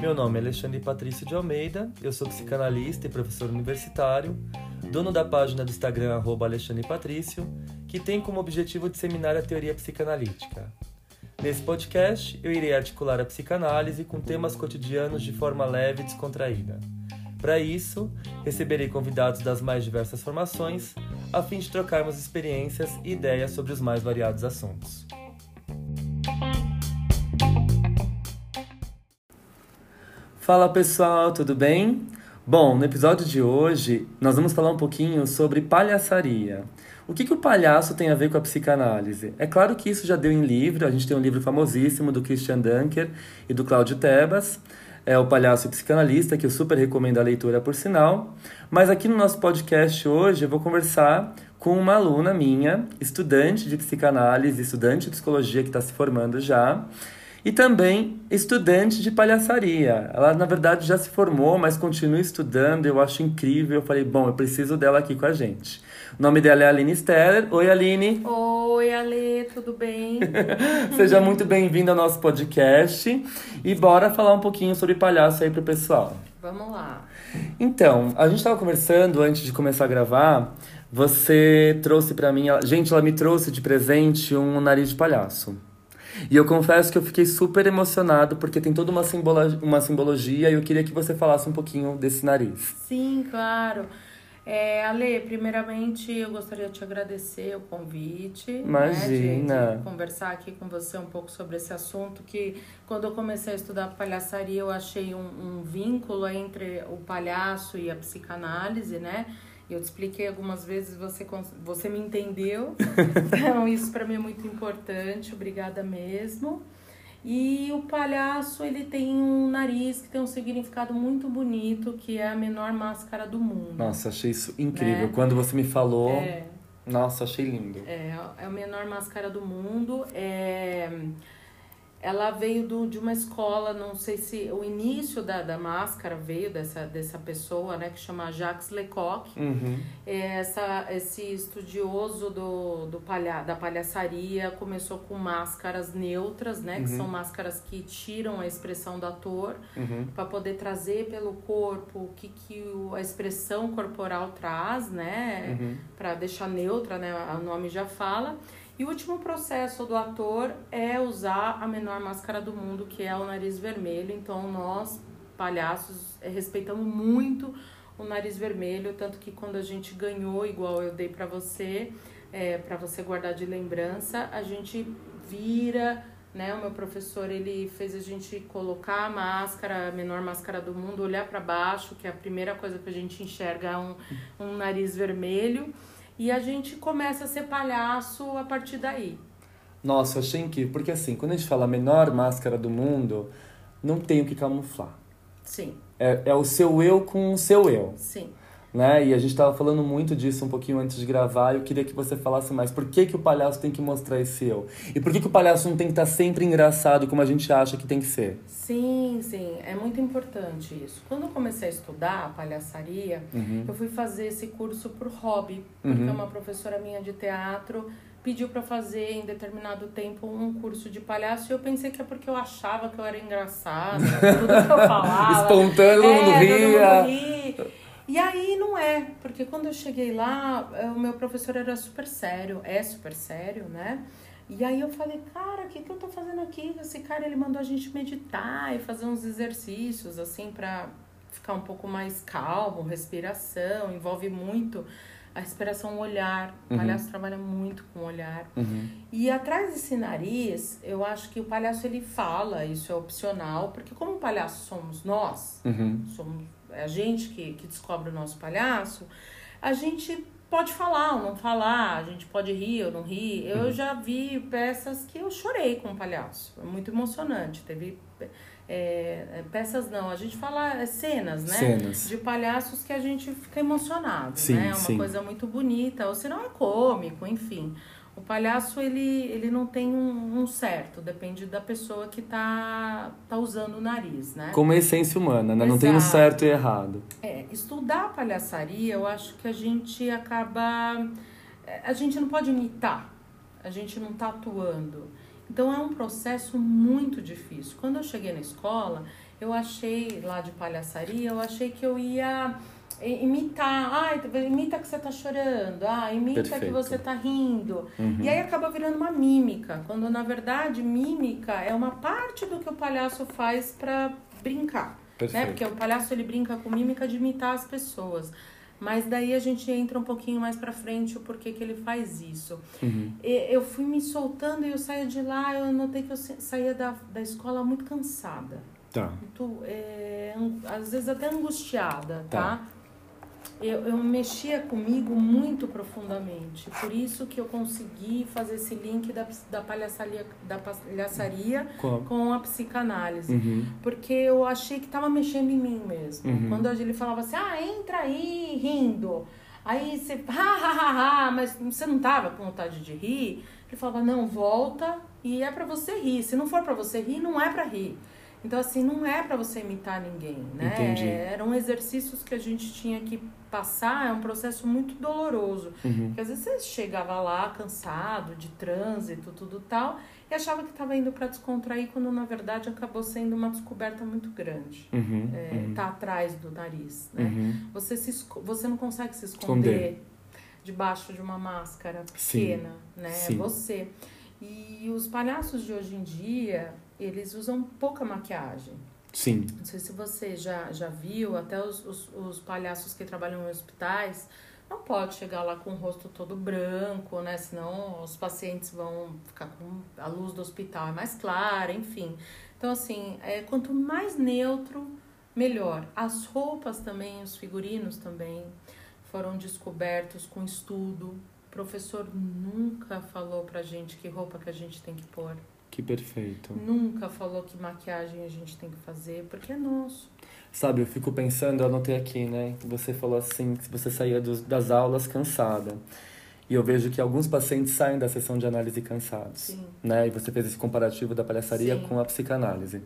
Meu nome é Alexandre Patrício de Almeida, eu sou psicanalista e professor universitário, dono da página do Instagram Alexandre Patrício, que tem como objetivo disseminar a teoria psicanalítica. Nesse podcast, eu irei articular a psicanálise com temas cotidianos de forma leve e descontraída. Para isso, receberei convidados das mais diversas formações, a fim de trocarmos experiências e ideias sobre os mais variados assuntos. Fala pessoal, tudo bem? Bom, no episódio de hoje nós vamos falar um pouquinho sobre palhaçaria. O que, que o palhaço tem a ver com a psicanálise? É claro que isso já deu em livro, a gente tem um livro famosíssimo do Christian Dunker e do Cláudio Tebas, é o Palhaço Psicanalista, que eu super recomendo a leitura por sinal. Mas aqui no nosso podcast hoje eu vou conversar com uma aluna minha, estudante de psicanálise, estudante de psicologia que está se formando já, e também estudante de palhaçaria. Ela, na verdade, já se formou, mas continua estudando, eu acho incrível. Eu falei, bom, eu preciso dela aqui com a gente. O nome dela é Aline Steller. Oi, Aline. Oi, Ale, tudo bem? Seja muito bem-vinda ao nosso podcast. E bora falar um pouquinho sobre palhaço aí pro pessoal. Vamos lá. Então, a gente estava conversando antes de começar a gravar. Você trouxe para mim, gente, ela me trouxe de presente um nariz de palhaço. E eu confesso que eu fiquei super emocionado porque tem toda uma, simbolo uma simbologia e eu queria que você falasse um pouquinho desse nariz. Sim, claro. É, Ale, primeiramente eu gostaria de te agradecer o convite. Imagina. Né, de, de conversar aqui com você um pouco sobre esse assunto que quando eu comecei a estudar palhaçaria eu achei um, um vínculo entre o palhaço e a psicanálise, né? Eu te expliquei algumas vezes, você, você me entendeu. Então, isso para mim é muito importante. Obrigada mesmo. E o palhaço, ele tem um nariz que tem um significado muito bonito, que é a menor máscara do mundo. Nossa, achei isso incrível. Né? Quando você me falou, é, nossa, achei lindo. É, é a menor máscara do mundo. É ela veio do, de uma escola, não sei se o início da, da máscara veio dessa, dessa pessoa, né, que chama Jacques Lecoq. Uhum. É, essa, esse estudioso do, do palha, da palhaçaria começou com máscaras neutras, né, que uhum. são máscaras que tiram a expressão do ator, uhum. para poder trazer pelo corpo o que, que o, a expressão corporal traz, né, uhum. para deixar neutra, né, o nome já fala. E o último processo do ator é usar a menor máscara do mundo, que é o nariz vermelho. Então, nós, palhaços, eh, respeitamos muito o nariz vermelho, tanto que quando a gente ganhou, igual eu dei para você, é, para você guardar de lembrança, a gente vira, né? O meu professor, ele fez a gente colocar a máscara, a menor máscara do mundo, olhar para baixo, que é a primeira coisa que a gente enxerga é um, um nariz vermelho. E a gente começa a ser palhaço a partir daí. Nossa, achei incrível. Porque assim, quando a gente fala a menor máscara do mundo, não tem o que camuflar. Sim. É, é o seu eu com o seu eu. Sim né? E a gente estava falando muito disso um pouquinho antes de gravar. E eu queria que você falasse mais. Por que, que o palhaço tem que mostrar esse eu? E por que, que o palhaço não tem que estar tá sempre engraçado como a gente acha que tem que ser? Sim, sim. É muito importante isso. Quando eu comecei a estudar a palhaçaria, uhum. eu fui fazer esse curso por hobby. Porque Uhum. uma professora minha de teatro pediu para fazer em determinado tempo um curso de palhaço e eu pensei que é porque eu achava que eu era engraçada, tudo que eu falava. Espontâneo, todo mundo é, ria. Todo mundo ri. E aí não é, porque quando eu cheguei lá, eh, o meu professor era super sério, é super sério, né? E aí eu falei, cara, o que, que eu tô fazendo aqui? Esse cara, ele mandou a gente meditar e fazer uns exercícios, assim, pra ficar um pouco mais calmo, respiração, envolve muito a respiração, o olhar. O Uhum. palhaço trabalha muito com o olhar. Uhum. E atrás desse nariz, eu acho que o palhaço, ele fala, isso é opcional, porque como o palhaço somos nós, Uhum. somos é a gente que, que descobre o nosso palhaço, a gente pode falar ou não falar, a gente pode rir ou não rir. Eu Uhum. já vi peças que eu chorei com o palhaço, é muito emocionante. Teve é, peças não, a gente fala é, cenas, né? Cenas. De palhaços que a gente fica emocionado, Sim, né? É uma sim. coisa muito bonita, ou se não é cômico, enfim. O palhaço, ele, ele não tem um, um certo, depende da pessoa que tá, tá usando o nariz, né? Como a essência humana, né? Não tem um Exato. certo e errado. É, estudar a palhaçaria, eu acho que a gente acaba. A gente não pode imitar, a gente não tá atuando. Então é um processo muito difícil. Quando eu cheguei na escola, eu achei lá de palhaçaria, eu achei que eu ia imitar, ah, imita que você tá chorando, ah, imita Perfeito. que você tá rindo. Uhum. E aí acaba virando uma mímica, quando na verdade mímica é uma parte do que o palhaço faz para brincar. Né? Porque o palhaço ele brinca com mímica de imitar as pessoas. Mas daí a gente entra um pouquinho mais pra frente o porquê que ele faz isso. Uhum. Eu fui me soltando e eu saía de lá, eu notei que eu saía da, da escola muito cansada. Tá. Muito, é, às vezes até angustiada, tá? tá? Eu, eu mexia comigo muito profundamente. Por isso que eu consegui fazer esse link da, da, palhaçaria, da palhaçaria com a psicanálise. Uhum. Porque eu achei que estava mexendo em mim mesmo. Uhum. Quando ele falava assim, ah, entra aí rindo. Aí você, ha, ha, ha, ha, mas você não tava com vontade de rir? Ele falava, não, volta e é para você rir. Se não for para você rir, não é para rir. Então, assim, não é para você imitar ninguém, né? Entendi. Eram exercícios que a gente tinha que passar, é um processo muito doloroso. Uhum. Porque às vezes você chegava lá cansado, de trânsito, tudo tal, e achava que estava indo para descontrair, quando na verdade acabou sendo uma descoberta muito grande. Uhum, é, uhum. Tá atrás do nariz, né? Uhum. Você, se, você não consegue se esconder, esconder. debaixo de uma máscara pequena, Sim. né? Sim. É você. E os palhaços de hoje em dia, eles usam pouca maquiagem. Sim. Não sei se você já, já viu, até os, os, os palhaços que trabalham em hospitais, não pode chegar lá com o rosto todo branco, né? Senão os pacientes vão ficar com a luz do hospital é mais clara, enfim. Então, assim, é, quanto mais neutro, melhor. As roupas também, os figurinos também foram descobertos com estudo. O professor nunca falou pra gente que roupa que a gente tem que pôr. Que perfeito. Nunca falou que maquiagem a gente tem que fazer, porque é nosso. Sabe, eu fico pensando, eu anotei aqui, né? Você falou assim, que você saía dos, das aulas cansada. E eu vejo que alguns pacientes saem da sessão de análise cansados. Sim. Né? E você fez esse comparativo da palhaçaria Sim. com a psicanálise.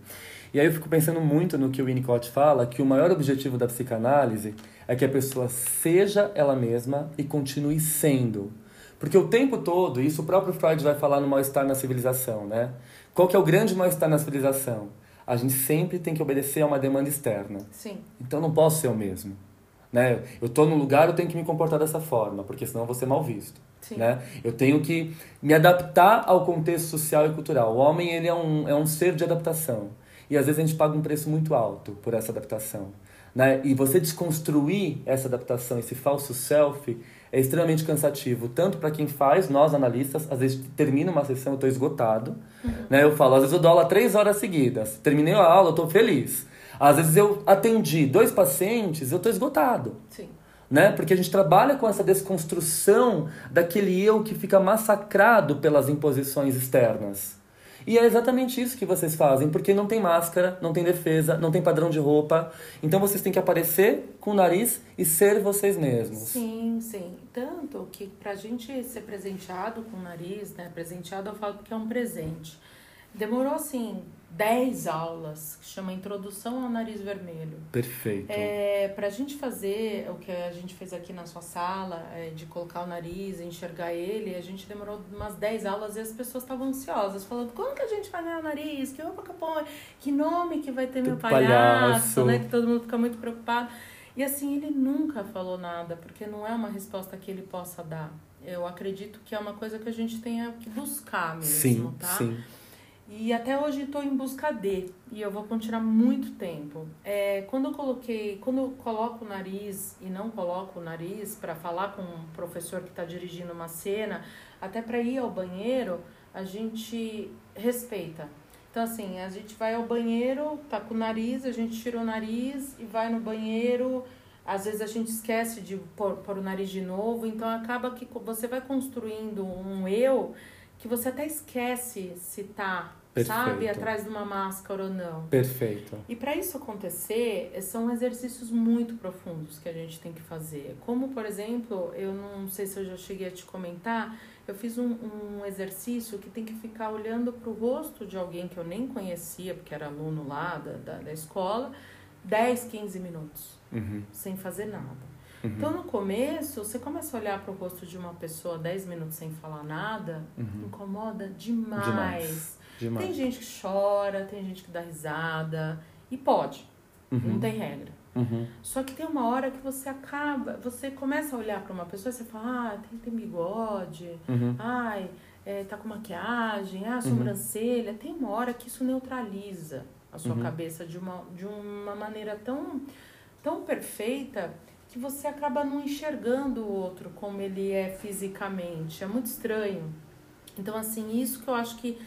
E aí eu fico pensando muito no que o Winnicott fala, que o maior objetivo da psicanálise é que a pessoa seja ela mesma e continue sendo. Porque o tempo todo, isso o próprio Freud vai falar no mal-estar na civilização, né? Qual que é o grande mal-estar na civilização? A gente sempre tem que obedecer a uma demanda externa. Sim. Então não posso ser o mesmo. Né? Eu estou num lugar, eu tenho que me comportar dessa forma, porque senão eu vou ser mal visto. Sim. Né? Eu tenho que me adaptar ao contexto social e cultural. O homem ele é um, é um ser de adaptação. E às vezes a gente paga um preço muito alto por essa adaptação. Né? E você desconstruir essa adaptação, esse falso self, é extremamente cansativo, tanto para quem faz, nós analistas, às vezes termina uma sessão, eu estou esgotado, uhum. né? Eu falo, às vezes eu dou aula três horas seguidas, terminei a aula, eu estou feliz. Às vezes eu atendi dois pacientes, eu estou esgotado. Sim. Né? Porque a gente trabalha com essa desconstrução daquele eu que fica massacrado pelas imposições externas. E é exatamente isso que vocês fazem, porque não tem máscara, não tem defesa, não tem padrão de roupa. Então vocês têm que aparecer com o nariz e ser vocês mesmos. Sim, sim. Tanto que pra gente ser presenteado com o nariz, né? Presenteado eu falo porque é um presente. Demorou assim 10 aulas, que chama Introdução ao Nariz Vermelho. Perfeito. É, pra gente fazer o que a gente fez aqui na sua sala, é, de colocar o nariz, enxergar ele, a gente demorou umas 10 aulas e as pessoas estavam ansiosas, falando, como que a gente vai ganhar o nariz? Que roupa que põe? Que nome que vai ter meu palhaço, palhaço, né? Que todo mundo fica muito preocupado. E assim, ele nunca falou nada, porque não é uma resposta que ele possa dar. Eu acredito que é uma coisa que a gente tenha que buscar mesmo, sim, tá? Sim. E até hoje estou em busca de, e eu vou continuar muito tempo. É, quando eu coloquei, quando eu coloco o nariz e não coloco o nariz para falar com um professor que está dirigindo uma cena, até para ir ao banheiro, a gente respeita. Então, assim, a gente vai ao banheiro, tá com o nariz, a gente tira o nariz e vai no banheiro. Às vezes a gente esquece de pôr, pôr o nariz de novo, então acaba que você vai construindo um eu que você até esquece se tá Perfeito. sabe, atrás de uma máscara ou não. Perfeito. E para isso acontecer, são exercícios muito profundos que a gente tem que fazer. Como, por exemplo, eu não sei se eu já cheguei a te comentar, eu fiz um, um exercício que tem que ficar olhando para o rosto de alguém que eu nem conhecia, porque era aluno lá da, da, da escola, 10, 15 minutos, uhum. sem fazer nada. Uhum. Então, no começo, você começa a olhar para o rosto de uma pessoa 10 minutos sem falar nada, uhum. incomoda demais. demais. demais. Tem gente que chora, tem gente que dá risada, e pode, uhum. não tem regra. Uhum. Só que tem uma hora que você acaba, você começa a olhar para uma pessoa e você fala, ah, tem, tem bigode, uhum. ai, é, tá com maquiagem, ah, sobrancelha. Tem uma hora que isso neutraliza a sua uhum. cabeça de uma, de uma maneira tão, tão perfeita que você acaba não enxergando o outro como ele é fisicamente. É muito estranho. Então, assim, isso que eu acho que,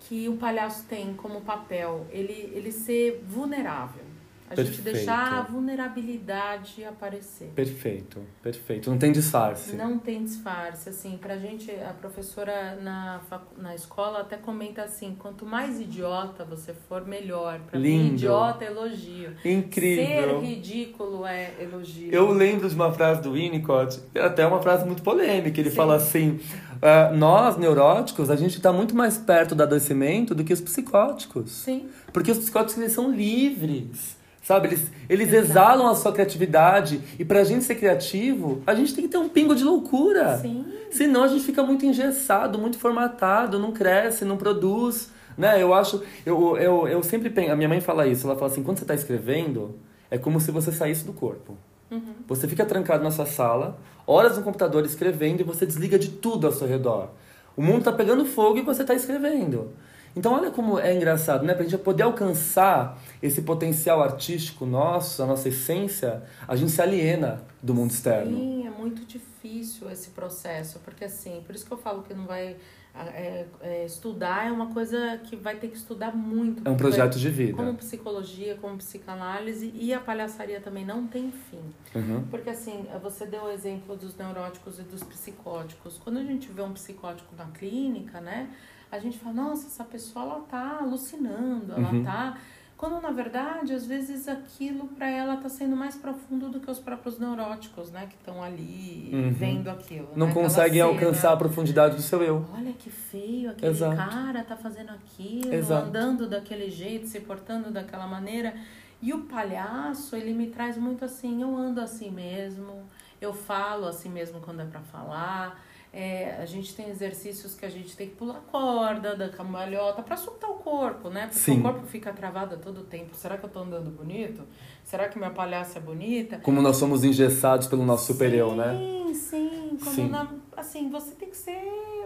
que o palhaço tem como papel, ele, ele ser vulnerável. A perfeito. gente deixar a vulnerabilidade aparecer. Perfeito, perfeito. Não tem disfarce. Não tem disfarce. Assim, pra gente, a professora na, na escola até comenta assim: quanto mais idiota você for, melhor. Pra Lindo. mim, idiota é elogio. Incrível. Ser ridículo é elogio. Eu lembro de uma frase do Winnicott, até uma frase muito polêmica. Ele Sim. fala assim: uh, nós, neuróticos, a gente está muito mais perto do adoecimento do que os psicóticos. Sim. Porque os psicóticos eles são livres. Sabe? Eles, eles exalam a sua criatividade. E pra gente ser criativo, a gente tem que ter um pingo de loucura. Sim. Senão a gente fica muito engessado, muito formatado, não cresce, não produz. Né? Eu acho. Eu, eu, eu sempre penso. A minha mãe fala isso. Ela fala assim: quando você está escrevendo, é como se você saísse do corpo. Uhum. Você fica trancado na sua sala, horas no computador escrevendo e você desliga de tudo ao seu redor. O mundo está pegando fogo e você está escrevendo. Então olha como é engraçado, né? Pra gente poder alcançar esse potencial artístico nosso, a nossa essência, a gente se aliena do mundo externo. Sim, é muito difícil esse processo, porque assim, por isso que eu falo que não vai é, é, estudar é uma coisa que vai ter que estudar muito. É um projeto de vida. Como psicologia, como psicanálise e a palhaçaria também não tem fim. Uhum. Porque assim, você deu o exemplo dos neuróticos e dos psicóticos. Quando a gente vê um psicótico na clínica, né? A gente fala, nossa, essa pessoa ela tá alucinando, ela uhum. tá. Quando na verdade, às vezes aquilo para ela tá sendo mais profundo do que os próprios neuróticos, né, que estão ali uhum. vendo aquilo. Não né? conseguem alcançar a profundidade do seu eu. Olha que feio, aquele Exato. cara tá fazendo aquilo, Exato. andando daquele jeito, se portando daquela maneira. E o palhaço, ele me traz muito assim, eu ando assim mesmo, eu falo assim mesmo quando é para falar é, a gente tem exercícios que a gente tem que pular corda, da cambalhota, para soltar o corpo, né? Porque Sim. o corpo fica travado a todo tempo. Será que eu tô andando bonito? Será que minha palhaça é bonita? Como nós somos engessados pelo nosso superior, sim, né? Sim, sim. Como Na, assim, você tem que ser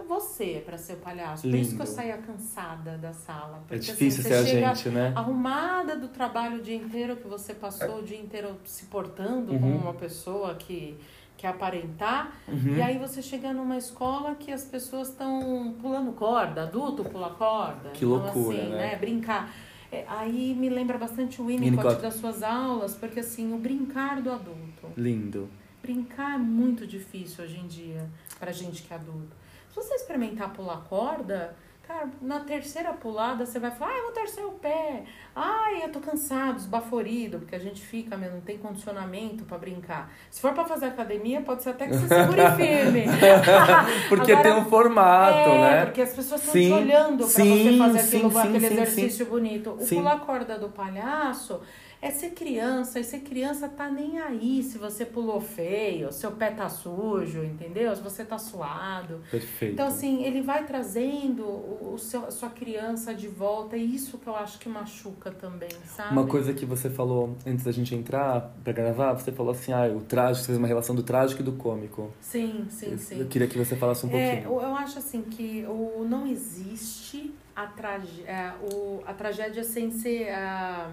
você para ser palhaço. Lindo. Por isso que eu saía cansada da sala. Porque, é difícil assim, ser a gente, né? Arrumada do trabalho o dia inteiro que você passou o dia inteiro se portando uhum. como uma pessoa que que aparentar, uhum. e aí você chega numa escola que as pessoas estão pulando corda, adulto pula corda. Que então, loucura, assim, né? né? Brincar. É, aí me lembra bastante o Winnicott, Winnicott das suas aulas, porque assim, o brincar do adulto. Lindo. Brincar é muito difícil hoje em dia pra gente que é adulto. Se você experimentar pular corda, Cara, na terceira pulada você vai falar, ah, eu vou torcer o pé. Ai, eu tô cansado, esbaforido, porque a gente fica, não tem condicionamento para brincar. Se for para fazer academia, pode ser até que você segure firme. porque Agora, tem um formato, é, né? Porque as pessoas estão te olhando para você fazer aquilo, sim, aquele sim, exercício bonito. O pular corda do palhaço é ser criança, e ser criança tá nem aí se você pulou feio, seu pé tá sujo, entendeu? Se você tá suado. Perfeito. Então, assim, ele vai trazendo o, seu, a sua criança de volta, e isso que eu acho que machuca também, sabe? Uma coisa que você falou antes da gente entrar pra gravar, você falou assim, ah, o trágico, você fez uma relação do trágico e do cômico. Sim, sim, eu, sim. Eu queria que você falasse um é, pouquinho. Eu acho assim que o, não existe a, trage, é, o, a tragédia sem ser. A,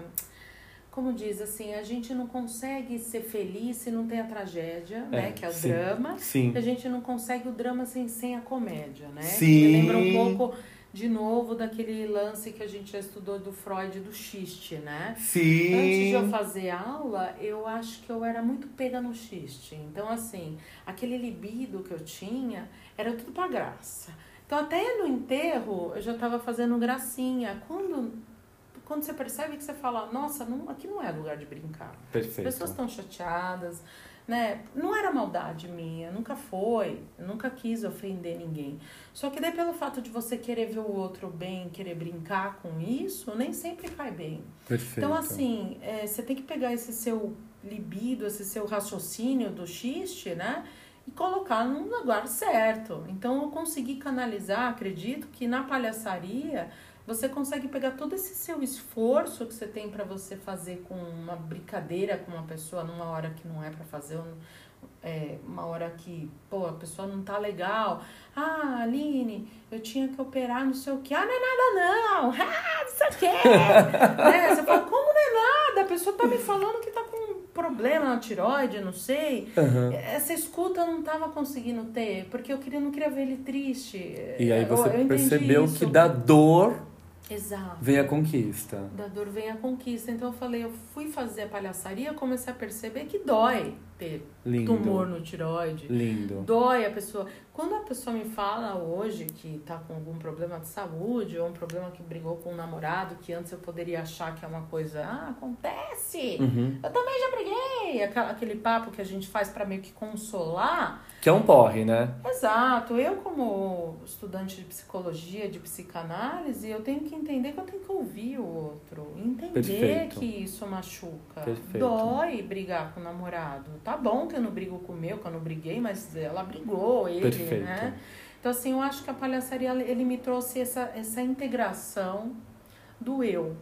como diz assim, a gente não consegue ser feliz se não tem a tragédia, é, né? Que é o sim, drama. Sim. A gente não consegue o drama sem, sem a comédia, né? Sim. Me lembra um pouco, de novo, daquele lance que a gente já estudou do Freud, do xiste, né? Sim. Antes de eu fazer aula, eu acho que eu era muito pega no xiste. Então, assim, aquele libido que eu tinha era tudo pra graça. Então, até no enterro, eu já estava fazendo gracinha. Quando quando você percebe que você fala, nossa, não, aqui não é lugar de brincar. Perfeito. As pessoas estão chateadas, né? Não era maldade minha, nunca foi, nunca quis ofender ninguém. Só que daí pelo fato de você querer ver o outro bem, querer brincar com isso, nem sempre cai bem. Perfeito. Então assim, é, você tem que pegar esse seu libido, esse seu raciocínio do xiste, né? E colocar no lugar certo. Então eu consegui canalizar, acredito que na palhaçaria você consegue pegar todo esse seu esforço que você tem para você fazer com uma brincadeira com uma pessoa numa hora que não é para fazer, é, uma hora que, pô, a pessoa não tá legal. Ah, Aline, eu tinha que operar não sei o que. Ah, não é nada não. Ah, não sei o que. né? Você fala, como não é nada? A pessoa tá me falando que tá com problema na tiroide, não sei. Uhum. Essa escuta eu não tava conseguindo ter, porque eu queria, não queria ver ele triste. E aí você eu, eu percebeu que da dor Exato. vem a conquista. Da dor vem a conquista. Então eu falei, eu fui fazer a palhaçaria, comecei a perceber que dói ter Lindo. tumor no tiroide. Lindo. Dói a pessoa. Quando a pessoa me fala hoje que tá com algum problema de saúde, ou um problema que brigou com um namorado, que antes eu poderia achar que é uma coisa, ah, acontece. Uhum. Eu também já briguei. Aquele papo que a gente faz para meio que consolar. Que é um porre, né? Exato. Eu, como estudante de psicologia, de psicanálise, eu tenho que entender que eu tenho que ouvir o outro. Entender Perfeito. que isso machuca. Perfeito. Dói brigar com o namorado. Tá bom que eu não brigo com o meu, que eu não briguei, mas ela brigou, ele, Perfeito. né? Então, assim, eu acho que a palhaçaria, ele me trouxe essa, essa integração do eu.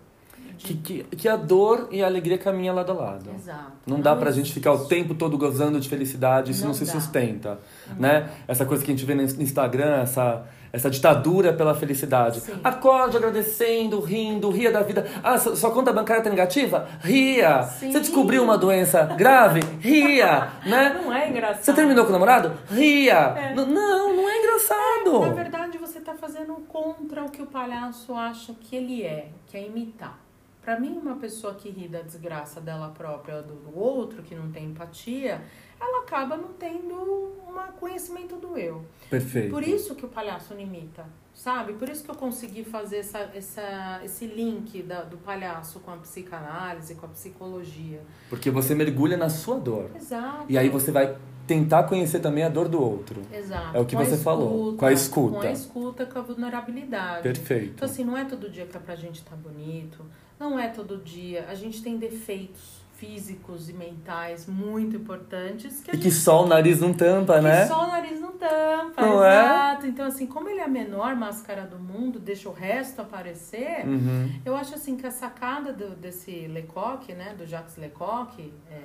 Que, que, que a dor e a alegria caminham lado a lado. Exato. Não dá pra gente ficar o existe. tempo todo gozando de felicidade, isso não, Não se dá. sustenta, né? Essa coisa que a gente vê no Instagram, essa, essa ditadura pela felicidade. Sim. Acorde agradecendo, rindo, ria da vida. Ah, sua, conta bancária tá negativa? Ria! Sim. Você descobriu uma doença grave? Ria! Né? Não é engraçado. Você terminou com o namorado? Ria! É. Não, não é engraçado! Na verdade, você está fazendo contra o que o palhaço acha que ele é, que é imitar. Pra mim, uma pessoa que ri da desgraça dela própria, do, do outro, que não tem empatia, ela acaba não tendo um conhecimento do eu. Perfeito. Por isso que o palhaço não imita, sabe? Por isso que eu consegui fazer essa, essa, esse link da, do palhaço com a psicanálise, com a psicologia. Porque você mergulha na sua dor. Exato. E aí você vai tentar conhecer também a dor do outro. Exato. É o que Com você falou, com a escuta. Com a escuta, com a vulnerabilidade. Perfeito. Então, assim, não é todo dia que é pra gente estar bonito, não é todo dia. A gente tem defeitos físicos e mentais muito importantes que E gente que só o nariz não tampa, que né? só o nariz não tampa, Não é? exato. Então, assim, como ele é a menor máscara do mundo, deixa o resto aparecer, Uhum. eu acho assim que a sacada do, desse Lecoq, né, do Jacques Lecoq, é,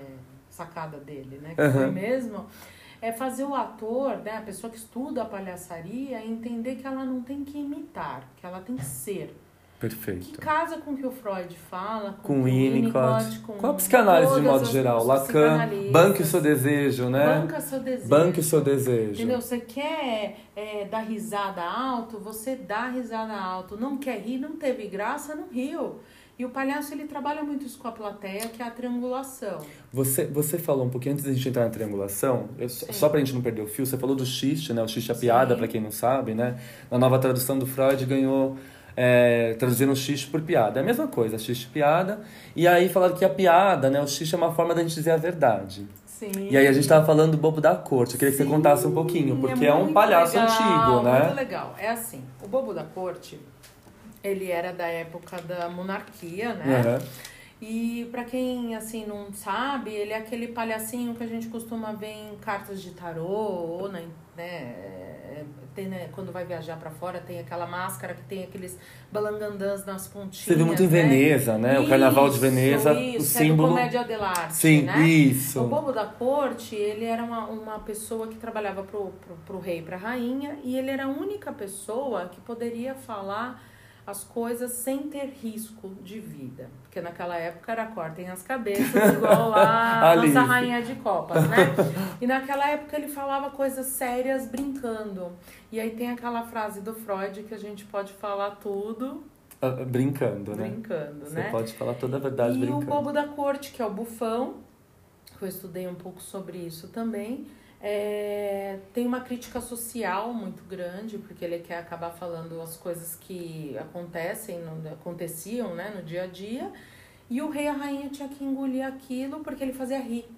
sacada dele, né, que foi Aham. mesmo, é fazer o ator, né, a pessoa que estuda a palhaçaria, entender que ela não tem que imitar, que ela tem que ser. Que Perfeito. casa com o que o Freud fala, Com o o Winnicott, com, com a psicanálise de modo geral. Lacan, banque o seu desejo, né? Banca seu desejo. Banque o seu desejo. Entendeu? Você quer é, dar risada alto, você dá risada alto. Não quer rir, não teve graça, não riu. E o palhaço, ele trabalha muito isso com a plateia, que é a triangulação. Você, você falou um pouquinho antes da gente entrar na triangulação, eu, só- Sim. só pra gente não perder o fio, você falou do xiste, né? O xiste é a piada, pra quem não sabe, né? Na nova tradução do Freud ganhou. É, traduzindo o xiste por piada. É a mesma coisa, xiste piada. E aí falaram que a piada, né? O xiste é uma forma da gente dizer a verdade. Sim. E aí a gente tava falando do Bobo da Corte. Eu queria que você Sim, contasse um pouquinho, porque é, um muito palhaço legal, antigo, né? Muito legal. É assim, o Bobo da Corte, ele era da época da monarquia, né? Aham. E pra quem assim não sabe, ele é aquele palhacinho que a gente costuma ver em cartas de tarô ou na, né, é, tem, né, quando vai viajar pra fora tem aquela máscara que tem aqueles balangandãs nas pontinhas. Você viu muito em né? Veneza, né? O Carnaval de Isso, Veneza, isso, o É símbolo. do comédia dell'arte, Sim, né? isso. O bobo da corte, ele era uma, uma pessoa que trabalhava pro, pro, pro rei pra rainha, e ele era a única pessoa que poderia falar as coisas sem ter risco de vida. Porque naquela época era cortem as cabeças, igual lá a nossa rainha de copas, né? E naquela época ele falava coisas sérias brincando. E aí tem aquela frase do Freud que a gente pode falar tudo Ah, Brincando, né? brincando, Você né? pode falar toda a verdade e brincando. o bobo da corte, que é o bufão, que eu estudei um pouco sobre isso também, é, tem uma crítica social muito grande, porque ele quer acabar falando as coisas que acontecem, no- aconteciam né, no dia a dia, e o rei e a rainha tinha que engolir aquilo porque ele fazia rir.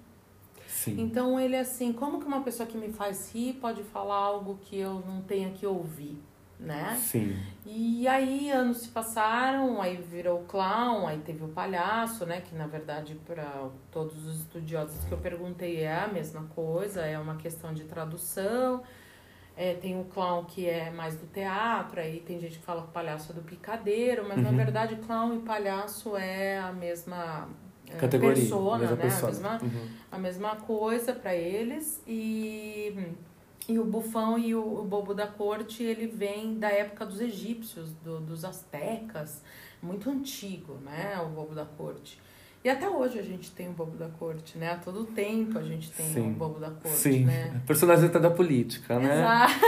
Sim. Então ele assim, como que uma pessoa que me faz rir pode falar algo que eu não tenha que ouvir? Né? Sim. E aí anos se passaram, aí virou clown, aí teve o palhaço, né? Que na verdade para todos os estudiosos que eu perguntei é a mesma coisa, é uma questão de tradução. É, tem o clown que é mais do teatro, aí tem gente que fala que o palhaço é do picadeiro, mas na Uhum. verdade clown e palhaço é a mesma é, Categoria. persona, mesma né? persona. A mesma, Uhum. a mesma coisa para eles e e o bufão e o, o bobo da corte ele vem da época dos egípcios do, dos astecas muito antigo né o bobo da corte e até hoje a gente tem o bobo da corte né a todo tempo a gente tem Sim. o bobo da corte Sim. né Personagem até da política, né? Exato.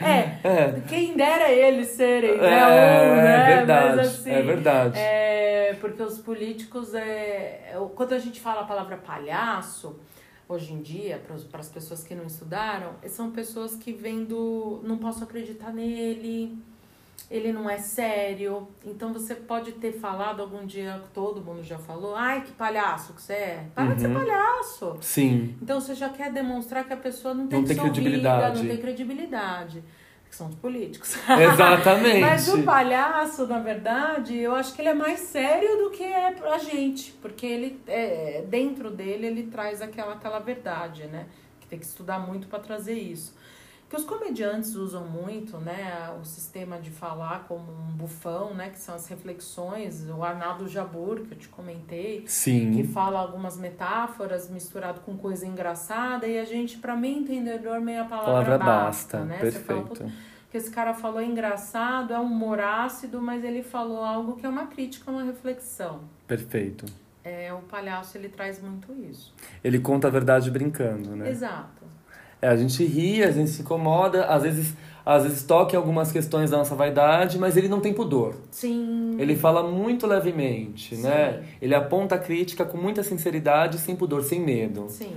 é, É. quem dera eles serem, né? É, Ou, né? é verdade. Mas, assim, é verdade. é, porque os políticos, é, é, quando a gente fala a palavra palhaço, hoje em dia, para as pessoas que não estudaram, são pessoas que vêm do não posso acreditar nele, ele não é sério. Então você pode ter falado algum dia, todo mundo já falou, ai que palhaço que você é. Para de ser Uhum. palhaço. Sim. Então você já quer demonstrar que a pessoa não tem Não tem credibilidade. não tem credibilidade. Que são os políticos. Exatamente. Mas o palhaço, na verdade, eu acho que ele é mais sério do que é a gente. Porque ele, é, dentro dele, ele traz aquela, aquela verdade, né? Que tem que estudar muito para trazer isso. Que os comediantes usam muito, né? O sistema de falar como um bufão, né? Que são as reflexões. O Arnaldo Jabur, que eu te comentei que Sim. fala algumas metáforas misturado com coisa engraçada e a gente, para mim entendedor, meia palavra, Palavra basta, basta. né? Você fala, Perfeito. "Putz, que esse cara falou é engraçado, é um humor ácido, mas ele falou algo que é uma crítica, uma reflexão. Perfeito. É, o palhaço, ele traz muito isso. Ele conta a verdade brincando, né? Exato. É, a gente ri, a gente se incomoda, às vezes, às vezes toca em algumas questões da nossa vaidade, mas ele não tem pudor. Sim. Ele fala muito levemente, né? Ele aponta a crítica com muita sinceridade, sem pudor, sem medo. Sim.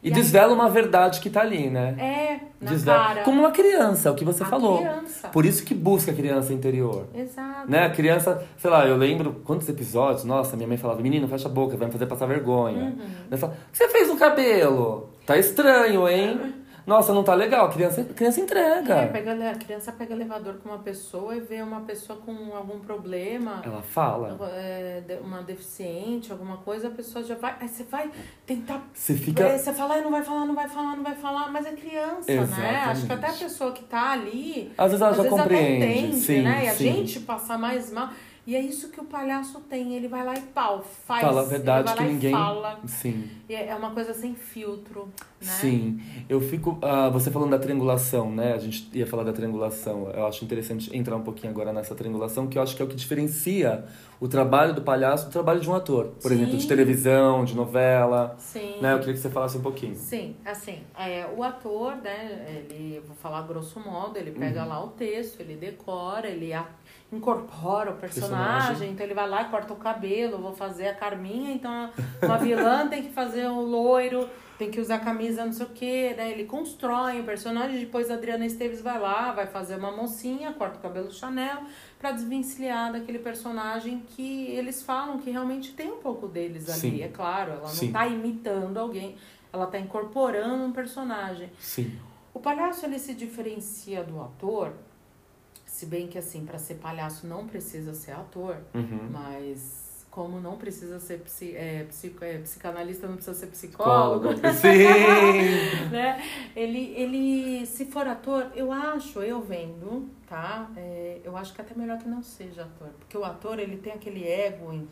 E, E aí- desvela uma verdade que tá ali, né? É, na Desvela. cara. Como uma criança, o que você a falou. criança. Por isso que busca a criança interior. Exato. Né? A criança, sei lá, eu lembro quantos episódios, nossa, minha mãe falava, menino, fecha a boca, vai me fazer passar vergonha. Uhum. Ela fala, o que você fez no cabelo? Tá estranho, hein? Nossa, não tá legal. A criança, a criança entrega. É, pega, a criança pega elevador com uma pessoa e vê uma pessoa com algum problema. Ela fala. é, uma deficiente, alguma coisa, a pessoa já vai. Aí você vai tentar. Você fica. é, Você fala, "Ai, não vai falar, não vai falar, não vai falar, mas é criança, né? Exatamente. Acho que até a pessoa que tá ali. Às vezes ela às já vezes compreende. até entende, sim, né? E a sim. gente passar mais mal. E é isso que o palhaço tem. Ele vai lá e pau, faz. Fala a verdade que ninguém. fala. Sim. E é é uma coisa sem filtro, né? Sim, eu fico. ah, você falando da triangulação, né? A gente ia falar da triangulação. Eu acho interessante entrar um pouquinho agora nessa triangulação, que eu acho que é o que diferencia o trabalho do palhaço do trabalho de um ator. Por Sim. exemplo, de televisão, de novela. Sim. Né? Eu queria que você falasse um pouquinho. Sim, assim, é, o ator, né, ele, vou falar grosso modo, ele pega Uhum. lá o texto, ele decora, ele a- incorpora o personagem, Personagem. então ele vai lá e corta o cabelo, vou fazer a Carminha, então uma vilã tem que fazer o loiro, tem que usar camisa não sei o que, né, ele constrói o personagem, depois a Adriana Esteves vai lá, vai fazer uma mocinha, corta o cabelo Chanel, pra desvencilhar daquele personagem que eles falam que realmente tem um pouco deles ali, Sim. é claro, ela não Sim. tá imitando alguém, ela tá incorporando um personagem. Sim. O palhaço ele se diferencia do ator, se bem que assim, para ser palhaço não precisa ser ator, Uhum. mas como não precisa ser psi, é, psico, é, psicanalista, não precisa ser psicólogo, Sim! né? Ele, ele, se for ator, eu acho, eu vendo, tá? É, eu acho que até melhor que não seja ator, porque o ator ele tem aquele ego em-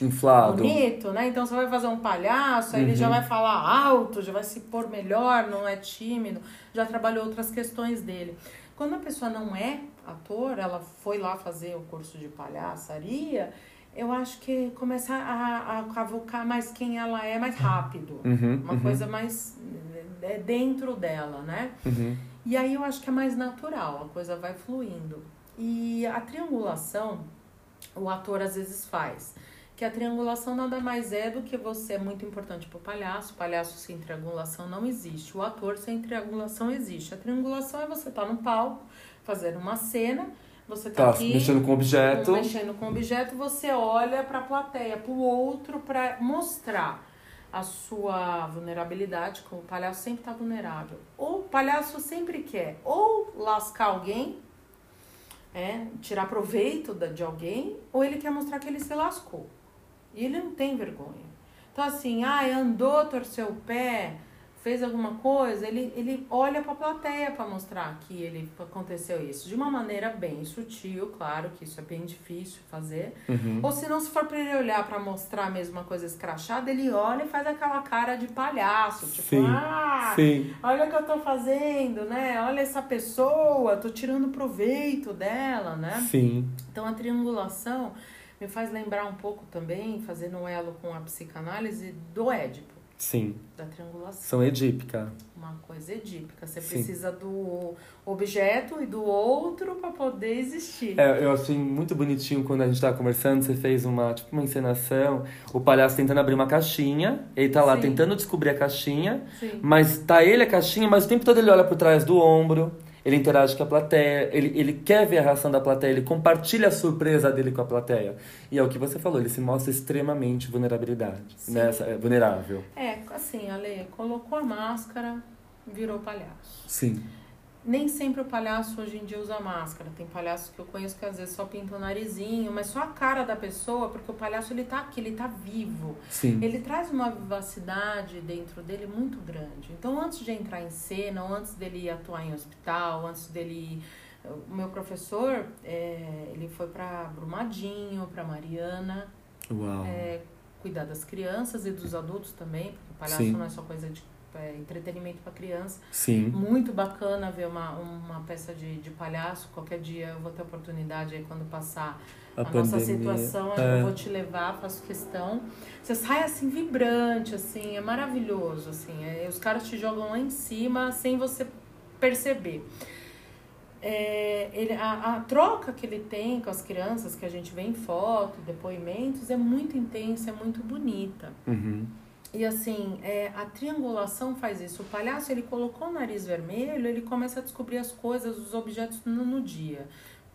Inflado. bonito, né? Então você vai fazer um palhaço, aí ele já Uhum. vai falar alto, já vai se pôr melhor, não é tímido, já trabalhou outras questões dele. Quando a pessoa não é ator, ela foi lá fazer o curso de palhaçaria, eu acho que começa a, a cavucar mais quem ela é mais rápido. Uhum, Uma uhum, coisa mais é, dentro dela, né? uhum. E aí eu acho que é mais natural, a coisa vai fluindo. E a triangulação, o ator às vezes faz. Que a triangulação nada mais é do que você é muito importante para o palhaço. O palhaço sem triangulação não existe. O ator sem triangulação existe. A triangulação é você estar no palco, fazendo uma cena, você tá, Tá, aqui mexendo com objeto. mexendo com o objeto, você olha para a plateia, para o outro, para mostrar. a sua vulnerabilidade, como o palhaço sempre está vulnerável. Ou o palhaço sempre quer ou lascar alguém, é, tirar proveito de alguém, ou ele quer mostrar que ele se lascou. E ele não tem vergonha. Então, assim, ah, andou, torceu o pé, fez alguma coisa, ele, ele olha para a plateia para mostrar que ele aconteceu isso. De uma maneira bem sutil, claro que isso é bem difícil fazer. Uhum. Ou se não, se for para ele olhar para mostrar a mesma coisa escrachada, ele olha e faz aquela cara de palhaço. Tipo, Sim. ah, Sim. olha o que eu tô fazendo, né? Olha essa pessoa, tô tirando proveito dela, né? Sim. Então a triangulação me faz lembrar um pouco também, fazendo um elo com a psicanálise, do Édipo, Sim. da triangulação. São edípica. Uma coisa edípica. Você Sim. precisa do objeto e do outro para poder existir. É, eu achei muito bonitinho quando a gente tava conversando, você fez uma, tipo, uma encenação, o palhaço tentando abrir uma caixinha, ele tá lá Sim. tentando descobrir a caixinha, Sim. mas tá ele a caixinha, mas o tempo todo ele olha por trás do ombro, ele interage com a plateia, ele, ele quer ver a reação da plateia, ele compartilha a surpresa dele com a plateia. E é o que você falou, ele se mostra extremamente vulnerabilidade, Sim. né? É vulnerável. É, assim, Ale, colocou a máscara, virou palhaço. Sim. Nem sempre o palhaço hoje em dia usa máscara. Tem palhaços que eu conheço que às vezes só pinta o narizinho, mas só a cara da pessoa, porque o palhaço ele tá aqui, ele tá vivo. Sim. Ele traz uma vivacidade dentro dele muito grande. Então, antes de entrar em cena, ou antes dele atuar em hospital, antes dele. O meu professor, é, ele foi para Brumadinho, para Mariana, Uau. é, cuidar das crianças e dos adultos também, porque o palhaço Sim. não é só coisa de é, entretenimento para criança. Sim. Muito bacana ver uma, uma peça de, de palhaço. Qualquer dia eu vou ter oportunidade aí quando passar A, a, nossa situação, É. eu vou te levar, faço questão. Você sai assim vibrante, assim, é maravilhoso, assim. é- os caras te jogam lá em cima sem você perceber. É, ele, a, a troca que ele tem com as crianças, que a gente vê em foto, depoimentos, é muito intensa, é muito bonita. Uhum. E assim, é, a triangulação faz isso. O palhaço, ele colocou o nariz vermelho, ele começa a descobrir as coisas, os objetos no, no dia,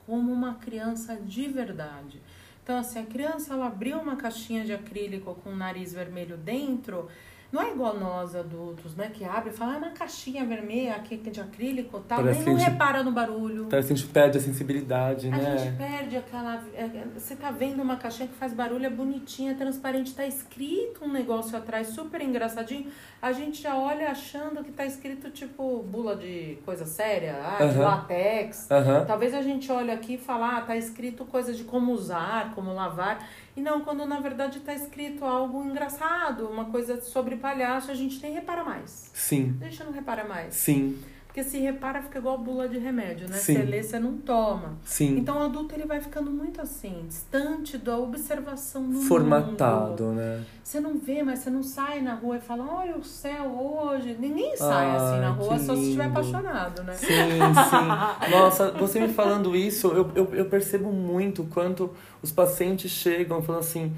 como uma criança de verdade. Então, assim, a criança, ela abriu uma caixinha de acrílico com o nariz vermelho dentro, não é igual nós adultos, né, que abre e fala, ah, uma caixinha vermelha aqui de acrílico, tal, Parece nem não a gente- repara no barulho. Parece que a gente perde a sensibilidade, A né? gente perde aquela. é, Você tá vendo uma caixinha que faz barulho, é bonitinha, é transparente, tá escrito um negócio atrás super engraçadinho. A gente já olha achando que tá escrito tipo bula de coisa séria, ah, de latex. Talvez a gente olhe aqui e fale, ah, tá escrito coisa de como usar, como lavar. E não, quando na verdade tá escrito algo engraçado, uma coisa sobre palhaço, a gente nem repara mais. Sim. A gente não repara mais. Sim. Porque se repara, fica igual bula de remédio, né? Sim. Você lê, você não toma. Sim. Então o adulto ele vai ficando muito assim, distante da observação do Formatado, mundo. né? Você não vê, mas você não sai na rua e fala, olha o céu hoje. Ninguém sai Ai, assim na rua, só se estiver apaixonado, né? Sim, sim. Nossa, você me falando isso, eu, eu, eu percebo muito quanto os pacientes chegam falando assim: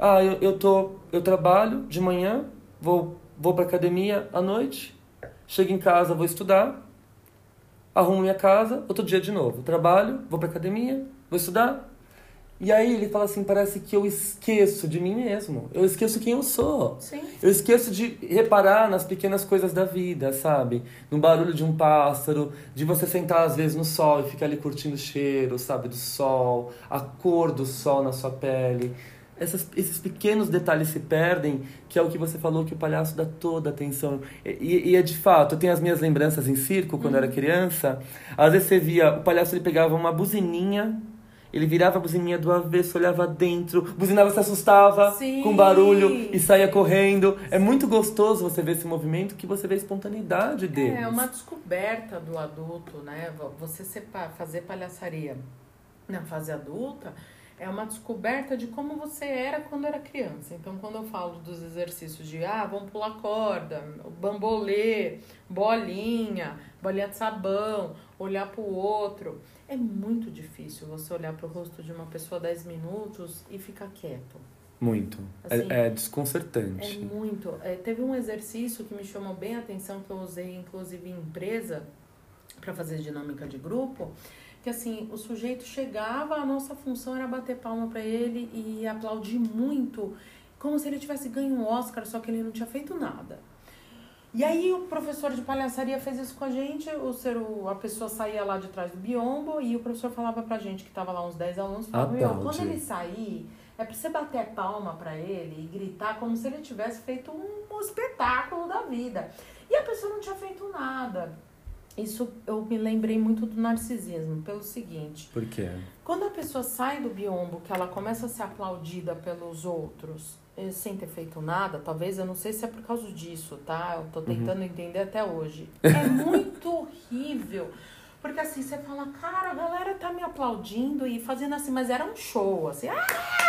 ah, eu, eu, tô, eu trabalho de manhã, vou, vou pra academia à noite, chego em casa, vou estudar, arrumo minha casa, outro dia de novo. Trabalho, vou pra academia, vou estudar. E aí ele fala assim: parece que eu esqueço de mim mesmo, eu esqueço quem eu sou. Sim. Eu esqueço de reparar nas pequenas coisas da vida, sabe? No barulho de um pássaro, de você sentar às vezes no sol e ficar ali curtindo o cheiro, sabe? Do sol, a cor do sol na sua pele. Essas, esses pequenos detalhes se perdem, que é o que você falou, que o palhaço dá toda a atenção. E, e- é de fato, eu tenho as minhas lembranças em circo, quando eu era criança. Às vezes você via, o palhaço ele pegava uma buzininha, ele virava a buzininha do avesso, olhava dentro, buzinava, se assustava Sim. com barulho e saía correndo. É muito gostoso você ver esse movimento que você vê a espontaneidade deles. É uma descoberta do adulto, né? Você ser pa- fazer palhaçaria na fase adulta é uma descoberta de como você era quando era criança. Então, quando eu falo dos exercícios de ah, vamos pular corda, bambolê, bolinha, bolinha de sabão, olhar para o outro, é muito difícil você olhar para o rosto de uma pessoa 10 minutos e ficar quieto. Muito. Assim, é, é É desconcertante. muito. É, teve um exercício que me chamou bem a atenção, que eu usei inclusive em empresa, para fazer dinâmica de grupo, que assim, o sujeito chegava, a nossa função era bater palma para ele e aplaudir muito, como se ele tivesse ganho um Oscar, só que ele não tinha feito nada. E aí o professor de palhaçaria fez isso com a gente, o ser, o, a pessoa saía lá de trás do biombo e o professor falava pra gente que tava lá uns 10 alunos, falava, meu, quando ele sair, é pra você bater palma pra ele e gritar como se ele tivesse feito um, um espetáculo da vida. E a pessoa não tinha feito nada. Isso eu me lembrei muito do narcisismo, pelo seguinte. Por quê? Quando a pessoa sai do biombo, que ela começa a ser aplaudida pelos outros, eh, sem ter feito nada, talvez eu não sei se é por causa disso, tá? Eu tô uhum. tentando uhum. entender até hoje. É muito horrível. Porque assim, você fala, cara, a galera tá me aplaudindo e fazendo assim, mas era um show, assim, ah, né? uh!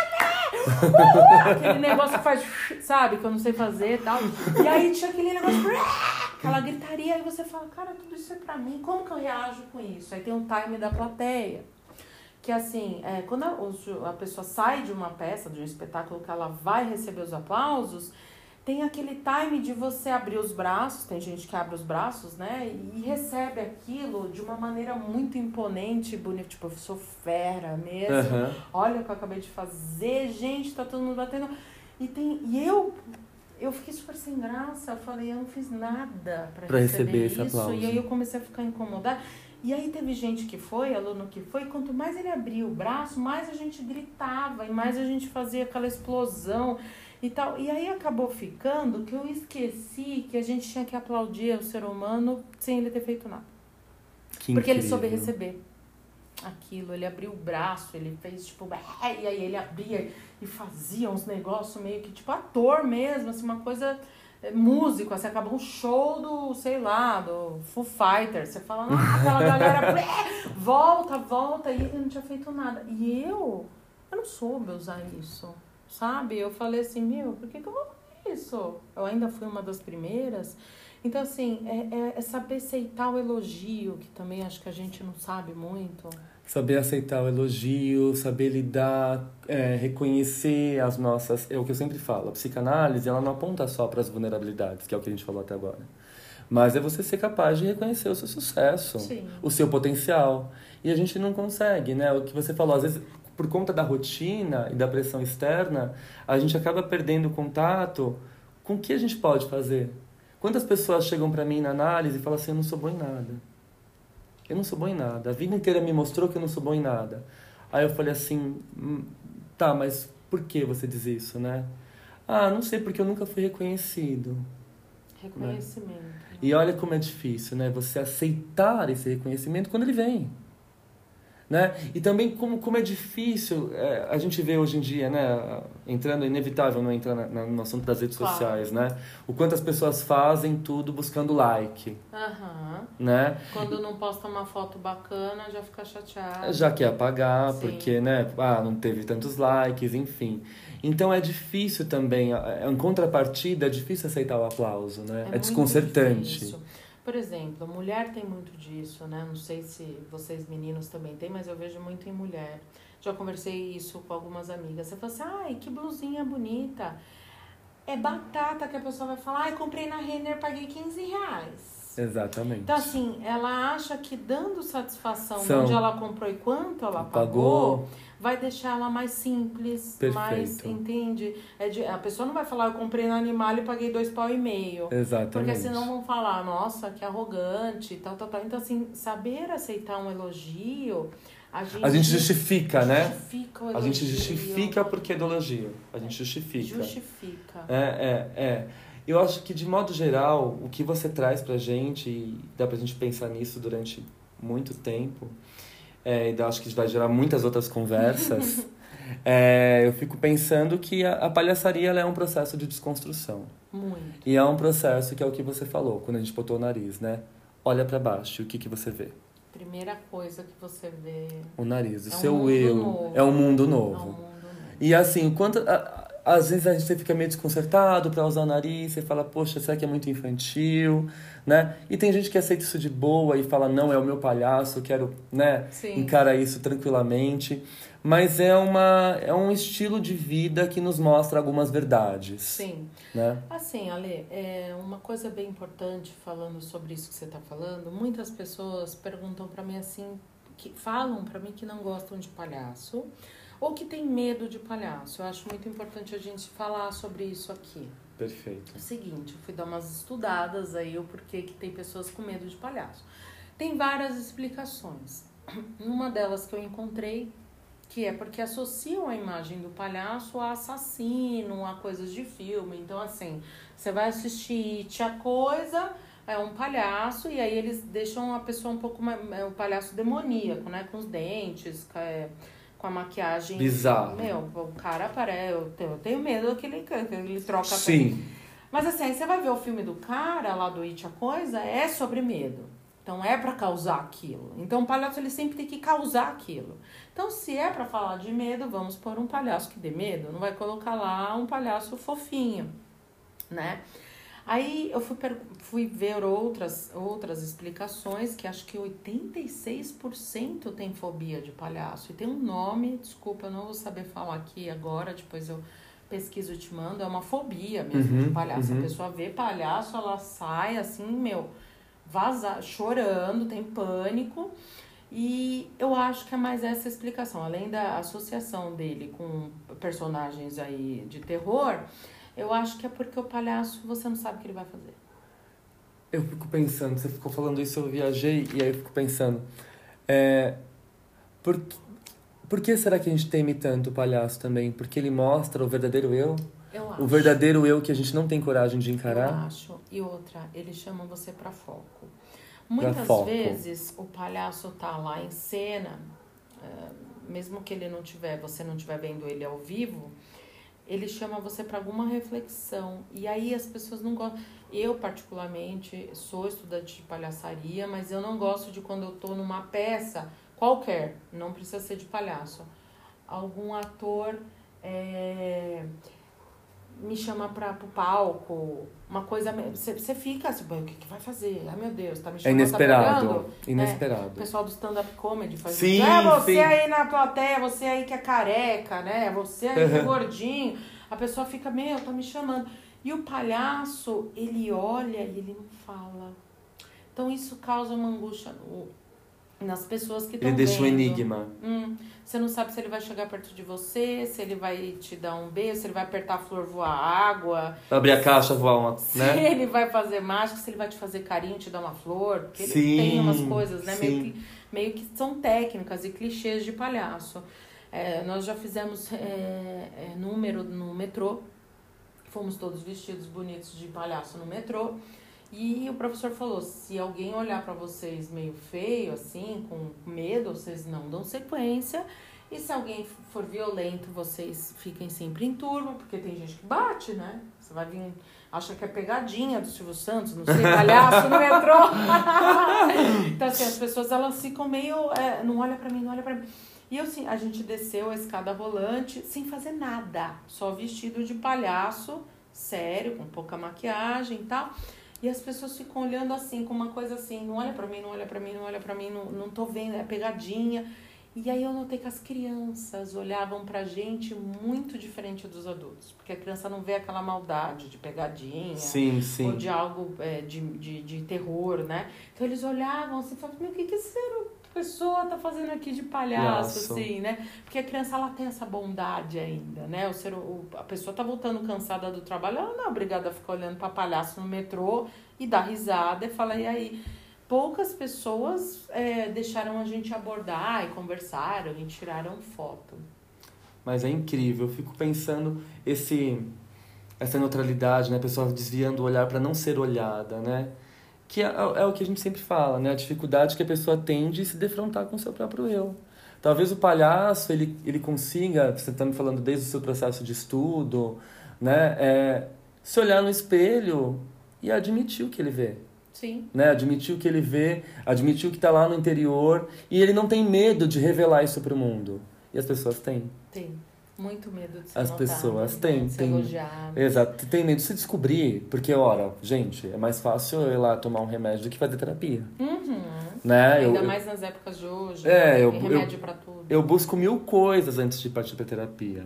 aquele negócio que faz, sabe, que eu não sei fazer e tal. E aí tinha aquele negócio, aquela gritaria, aí você fala, cara, tudo isso é pra mim, como que eu reajo com isso? Aí tem um time da plateia que assim, é, quando a, a pessoa sai de uma peça, de um espetáculo que ela vai receber os aplausos, tem aquele time de você abrir os braços, tem gente que abre os braços, né? E recebe aquilo de uma maneira muito imponente, bonita, tipo, eu sou fera mesmo. Uhum. Olha o que eu acabei de fazer, gente, tá todo mundo batendo. E, tem, e eu eu fiquei super sem graça, eu falei, eu não fiz nada para receber, receber, esse isso. Aplauso. E aí eu comecei a ficar incomodada. E aí teve gente que foi, aluno que foi, quanto mais ele abria o braço, mais a gente gritava e mais a gente fazia aquela explosão e tal. E aí acabou ficando que eu esqueci que a gente tinha que aplaudir o ser humano sem ele ter feito nada. Que Porque incrível. ele soube receber aquilo, ele abriu o braço, ele fez tipo, e aí ele abria e fazia uns negócios meio que tipo ator mesmo, assim, uma coisa é, músico, assim, acabou um show do, sei lá, do Foo Fighters. Você fala, ah, aquela galera, volta, volta, e ele não tinha feito nada. E eu, eu não soube usar isso, sabe? Eu falei assim, meu, por que, que eu vou fazer isso? Eu ainda fui uma das primeiras. Então, assim, é, é, é saber aceitar o elogio, que também acho que a gente não sabe muito saber aceitar o elogio, saber lidar, é, reconhecer as nossas. É o que eu sempre falo. A psicanálise ela não aponta só para as vulnerabilidades, que é o que a gente falou até agora. Mas é você ser capaz de reconhecer o seu sucesso, Sim. o seu potencial. E a gente não consegue, né? O que você falou, às vezes, por conta da rotina e da pressão externa, a gente acaba perdendo contato com o que a gente pode fazer. Quantas pessoas chegam para mim na análise e falam assim: eu não sou bom em nada eu não sou bom em nada. A vida inteira me mostrou que eu não sou bom em nada. Aí eu falei assim, hum, tá, mas por que você diz isso, né? Ah, não sei, porque eu nunca fui reconhecido. Reconhecimento. Né? E olha como é difícil, né? Você aceitar esse reconhecimento quando ele vem. Né? E também como, como é difícil, é, a gente vê hoje em dia, né, entrando, é inevitável não entrar na, na, no assunto das redes claro. sociais, né? O quanto as pessoas fazem tudo buscando like. Uhum. Né? Quando não posta uma foto bacana, já fica chateado. Já quer apagar, Sim. porque, né, ah, não teve tantos likes, enfim. Então é difícil também, em contrapartida, é difícil aceitar o aplauso, né? É, é desconcertante. Difícil. Por exemplo, mulher tem muito disso, né? Não sei se vocês meninos também têm, mas eu vejo muito em mulher. Já conversei isso com algumas amigas. Você fala assim, ai, que blusinha bonita. É batata que a pessoa vai falar, ai, comprei na Renner, paguei 15 reais. Exatamente. Então, assim, ela acha que dando satisfação São... onde ela comprou e quanto ela pagou, pagou vai deixar ela mais simples, Perfeito. mais, entende? É de, a pessoa não vai falar, eu comprei no animal e paguei dois pau e meio. Exatamente. Porque senão vão falar, nossa, que arrogante, tal, tal, tal. Então, assim, saber aceitar um elogio, a gente, a gente justifica, né? Justifica o elogio. A gente justifica porque é do elogio. A gente justifica. Justifica. É, é, é. Eu acho que, de modo geral, o que você traz pra gente, e dá pra gente pensar nisso durante muito tempo, é, e acho que vai gerar muitas outras conversas, é, eu fico pensando que a, a palhaçaria é um processo de desconstrução. Muito. E é um processo que é o que você falou, quando a gente botou o nariz, né? Olha para baixo, o que, que você vê? Primeira coisa que você vê. O nariz, o é seu um eu. Novo. É um mundo novo. É um mundo novo. E assim, quanto. A, às vezes a gente fica meio desconcertado para usar o nariz, você fala, poxa, será que é muito infantil? né? E tem gente que aceita isso de boa e fala, não, é o meu palhaço, quero, né, Sim. encarar isso tranquilamente. Mas é, uma, é um estilo de vida que nos mostra algumas verdades. Sim. Né? Assim, Ale, é uma coisa bem importante falando sobre isso que você está falando. Muitas pessoas perguntam para mim assim, que falam para mim que não gostam de palhaço ou que tem medo de palhaço. Eu acho muito importante a gente falar sobre isso aqui. Perfeito. É o seguinte, eu fui dar umas estudadas aí o porquê que tem pessoas com medo de palhaço. Tem várias explicações. Uma delas que eu encontrei, que é porque associam a imagem do palhaço a assassino, a coisas de filme. Então, assim, você vai assistir It, a coisa, é um palhaço, e aí eles deixam a pessoa um pouco mais. É um palhaço demoníaco, né? Com os dentes, é, com a maquiagem. Bizarro. Meu, o cara parece. Eu tenho, eu tenho medo daquele que ele troca a Sim. mas assim, aí você vai ver o filme do cara lá do It a Coisa, é sobre medo. Então é para causar aquilo. Então o palhaço ele sempre tem que causar aquilo. Então se é para falar de medo, vamos pôr um palhaço que dê medo, não vai colocar lá um palhaço fofinho, né? Aí eu fui, fui ver outras, outras explicações, que acho que 86% tem fobia de palhaço. E tem um nome, desculpa, eu não vou saber falar aqui agora, depois eu pesquiso e te mando, é uma fobia mesmo Uhum, de palhaço. uhum. A pessoa vê palhaço, ela sai assim, meu, vaza, chorando, tem pânico. E eu acho que é mais essa explicação. Além da associação dele com personagens aí de terror, eu acho que é porque o palhaço você não sabe o que ele vai fazer. Eu fico pensando, você ficou falando isso, eu viajei e aí eu fico pensando. É, por, por que será que a gente teme tanto o palhaço também? Porque ele mostra o verdadeiro eu? Eu acho. O verdadeiro eu que a gente não tem coragem de Eu encarar? acho. E outra, ele chama você pra foco. Muitas foco. vezes o palhaço tá lá em cena, eh, mesmo que ele não tiver, você não estiver vendo ele ao vivo, ele chama você para alguma reflexão. E aí as pessoas não gostam. Eu, particularmente, sou estudante de palhaçaria, mas eu não gosto de quando eu tô numa peça qualquer, não precisa ser de palhaço. Algum ator eh, me chama para pro palco, uma coisa. Você fica assim, "Bom, o que, que vai fazer? Ai meu Deus, tá me É chamando. Tá me inesperado. olhando?" O Inesperado. pessoal do stand-up comedy faz Sim, isso. É você sim. aí na plateia, você aí que é careca, né? Você aí que é gordinho. A pessoa fica, meu, tá me chamando. E o palhaço, ele olha e ele não fala. Então isso causa uma angústia nas pessoas que estão Ele vendo. deixa um enigma. Hum, você não sabe se ele vai chegar perto de você, se ele vai te dar um beijo, se ele vai apertar a flor, voar água, Abrir a caixa, voar uma. se Né? ele vai fazer mágica, se ele vai te fazer carinho, te dar uma flor. Porque Sim, ele tem umas coisas, né? Meio que, meio que são técnicas e clichês de palhaço. É, nós já fizemos é, é, número no metrô, fomos todos vestidos bonitos de palhaço no metrô. E o professor falou: se alguém olhar pra vocês meio feio, assim, com medo, vocês não dão sequência. E se alguém for violento, vocês fiquem sempre em turma, porque tem gente que bate, né? Você vai vir, acha que é pegadinha do Silvio Santos, não sei, palhaço no metrô. então, assim, as pessoas elas ficam meio. é, não olha pra mim, não olha pra mim. E eu, assim, a gente desceu a escada rolante sem fazer nada, só vestido de palhaço, sério, com pouca maquiagem e tal. E as pessoas ficam olhando assim, com uma coisa assim, não olha pra mim, não olha pra mim, não olha pra mim, não, não tô vendo, é pegadinha. E aí eu notei que as crianças olhavam pra gente muito diferente dos adultos. Porque a criança não vê aquela maldade de pegadinha Sim, ou sim. de algo é, de, de, de terror, né? Então eles olhavam assim e falavam, meu, o que que essa pessoa tá fazendo aqui de palhaço, Palhaço. assim, né? Porque a criança, ela tem essa bondade ainda, né? O ser, o, a pessoa tá voltando cansada do trabalho, ela não é obrigada a ficar olhando pra palhaço no metrô e dar risada e falar, e aí? Poucas pessoas é, deixaram a gente abordar e conversaram e tiraram foto. Mas é incrível. Eu fico pensando esse essa neutralidade, né? A pessoa desviando o olhar para não ser olhada, né? Que é, é o que a gente sempre fala, né? A dificuldade que a pessoa tem de se defrontar com o seu próprio eu. Talvez o palhaço ele, ele consiga, você está me falando desde o seu processo de estudo, né? É, se olhar no espelho e admitir o que ele vê Sim. né? Admitir o que ele vê, admitir o que está lá no interior e ele não tem medo de revelar isso para o mundo. E as pessoas têm. Tem. Muito medo de ser As notado, pessoas têm, têm. elogiado. Exato, tem medo de se descobrir, porque, ora, gente, é mais fácil eu ir lá tomar um remédio do que fazer terapia, Uhum. né? Ainda eu, mais nas épocas de hoje. É, né? eu- remédio pra tudo. eu busco mil coisas antes de partir para terapia.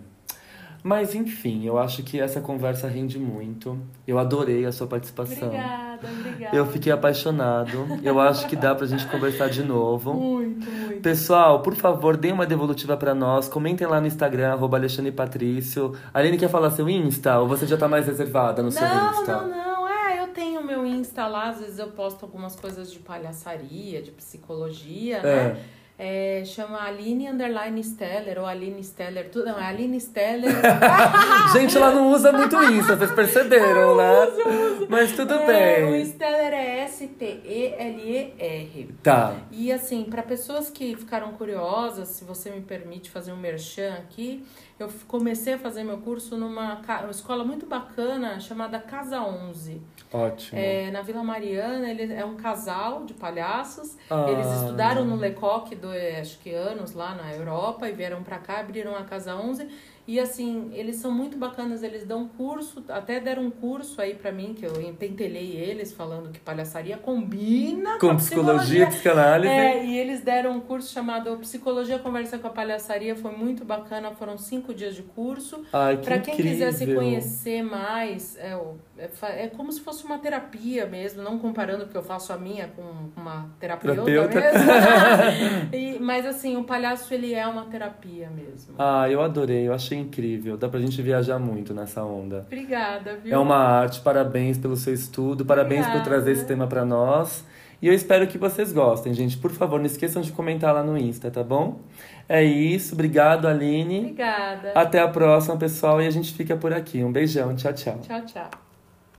Mas enfim, eu acho que essa conversa rende muito. Eu adorei a sua participação. Obrigada, obrigada. Eu fiquei apaixonado. Eu acho que dá pra gente conversar de novo. Muito, muito. Pessoal, por favor, deem uma devolutiva pra nós. Comentem lá no Instagram, arroba Alexandre Patrício. Aline quer falar seu Insta? Ou você já tá mais reservada no seu Não, Insta? não, não. É, eu tenho meu Insta lá, às vezes eu posto algumas coisas de palhaçaria, de psicologia, né? É, chama Aline Underline Steller ou Aline Steller, tudo. Não, é Aline Steller. Gente, ela não usa muito Insta, vocês perceberam, né? Mas tudo É, o bem. Steller é S-T-E-L-E-R. Tá. E assim, para pessoas que ficaram curiosas, se você me permite fazer um merchan aqui, eu comecei a fazer meu curso numa escola muito bacana chamada Casa 11. Ótimo. É, na Vila Mariana, ele é um casal de palhaços. Ah. Eles estudaram no Lecoq, do, eh, acho que anos, lá na Europa, e vieram pra cá, abriram a Casa 11. E assim, eles são muito bacanas, eles dão curso, até deram um curso aí pra mim, que eu pentelhei eles, falando que palhaçaria combina Com a psicologia, psicanálise. é, e eles deram um curso chamado Psicologia Conversa com a Palhaçaria, foi muito bacana, foram cinco dias de curso. Ai, que Pra quem incrível. quiser se conhecer mais, é, o- é, é como se fosse uma terapia mesmo, não comparando porque eu faço a minha com uma terapeuta, Terapeuta. mesmo. E- mas assim, o palhaço ele é uma terapia mesmo. Ah, eu adorei, eu achei incrível. Dá pra gente viajar muito nessa onda. Obrigada, viu? É uma arte, parabéns pelo seu estudo, parabéns por Obrigada. trazer esse tema pra nós. E eu espero que vocês gostem, gente. Por favor, não esqueçam de comentar lá no Insta, tá bom? É isso, obrigado, Aline. Obrigada. Até a próxima, pessoal, e a gente fica por aqui. Um beijão, tchau, tchau. Tchau, tchau.